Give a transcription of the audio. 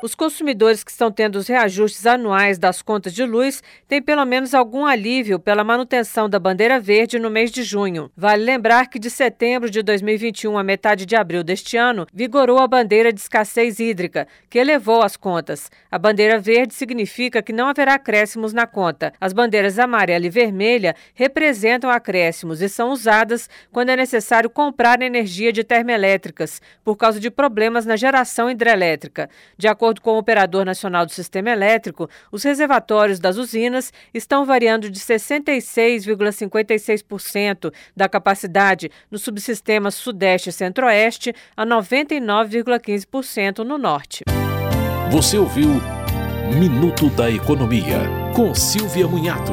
Os consumidores que estão tendo os reajustes anuais das contas de luz têm pelo menos algum alívio pela manutenção da bandeira verde no mês de junho. Vale lembrar que de setembro de 2021 a metade de abril deste ano, vigorou a bandeira de escassez hídrica, que elevou as contas. A bandeira verde significa que não haverá acréscimos na conta. As bandeiras amarela e vermelha representam acréscimos e são usadas quando é necessário comprar energia de termoelétricas, por causa de problemas na geração hidrelétrica. De acordo com o Operador Nacional do Sistema Elétrico, os reservatórios das usinas estão variando de 66,56% da capacidade no subsistema Sudeste e Centro-Oeste a 99,15% no Norte. Você ouviu Minuto da Economia, com Silvia Munhato.